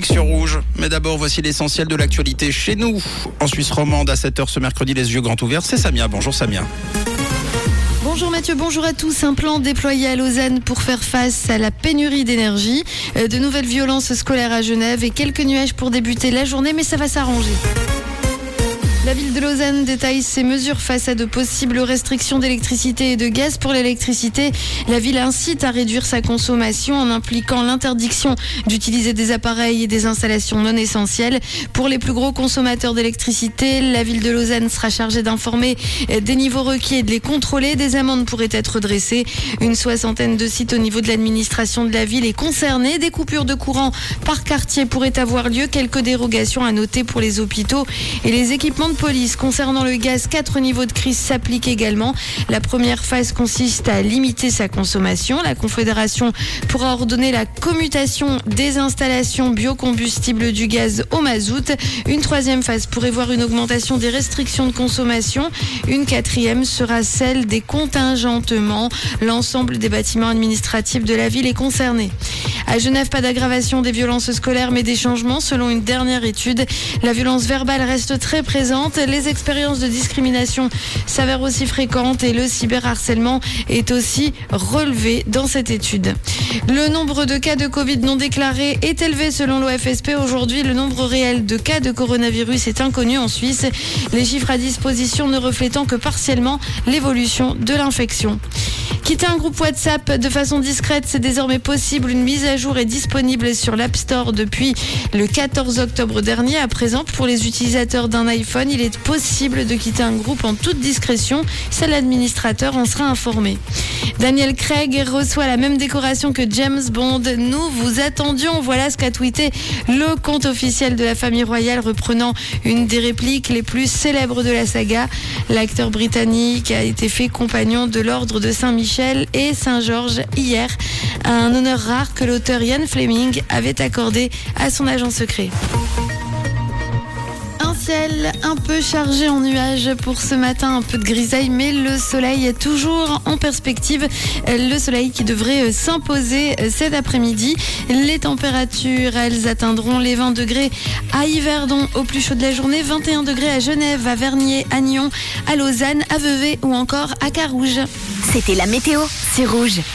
sur Rouge. Mais d'abord, voici l'essentiel de l'actualité chez nous. En Suisse romande, à 7h ce mercredi, les yeux grands ouverts, c'est Samia. Bonjour Samia. Bonjour Mathieu, bonjour à tous. Un plan déployé à Lausanne pour faire face à la pénurie d'énergie. Euh, De nouvelles violences scolaires à Genève et quelques nuages pour débuter la journée, mais ça va s'arranger. La ville de Lausanne détaille ses mesures face à de possibles restrictions d'électricité et de gaz pour l'électricité. La ville incite à réduire sa consommation en impliquant l'interdiction d'utiliser des appareils et des installations non essentielles. Pour les plus gros consommateurs d'électricité, la ville de Lausanne sera chargée d'informer des niveaux requis et de les contrôler. Des amendes pourraient être dressées. Une soixantaine de sites au niveau de l'administration de la ville est concernée. Des coupures de courant par quartier pourraient avoir lieu. Quelques dérogations à noter pour les hôpitaux et les équipements de police. Concernant le gaz, quatre niveaux de crise s'appliquent également. La première phase consiste à limiter sa consommation. La Confédération pourra ordonner la commutation des installations biocombustibles du gaz au mazout. Une troisième phase pourrait voir une augmentation des restrictions de consommation. Une quatrième sera celle des contingentements. L'ensemble des bâtiments administratifs de la ville est concerné. À Genève, pas d'aggravation des violences scolaires, mais des changements. Selon une dernière étude, la violence verbale reste très présente. Les expériences de discrimination s'avèrent aussi fréquentes et le cyberharcèlement est aussi relevé dans cette étude. Le nombre de cas de Covid non déclarés est élevé selon l'OFSP. Aujourd'hui, le nombre réel de cas de coronavirus est inconnu en Suisse. Les chiffres à disposition ne reflétant que partiellement l'évolution de l'infection. Quitter un groupe WhatsApp de façon discrète, c'est désormais possible. Une mise jour est disponible sur l'App Store depuis le 14 octobre dernier. À présent, pour les utilisateurs d'un iPhone, il est possible de quitter un groupe en toute discrétion. Seul l'administrateur en sera informé. Daniel Craig reçoit la même décoration que James Bond. Nous vous attendions. Voilà ce qu'a tweeté le compte officiel de la famille royale reprenant une des répliques les plus célèbres de la saga. L'acteur britannique a été fait compagnon de l'ordre de Saint-Michel et Saint-Georges hier. Un honneur rare que l'auteur Ian Fleming avait accordé à son agent secret. Un ciel un peu chargé en nuages pour ce matin, un peu de grisaille, mais le soleil est toujours en perspective. Le soleil qui devrait s'imposer cet après-midi. Les températures, elles atteindront les 20 degrés à Yverdon au plus chaud de la journée, 21 degrés à Genève, à Vernier, à Nyon, à Lausanne, à Vevey ou encore à Carouge. C'était la météo, c'est rouge.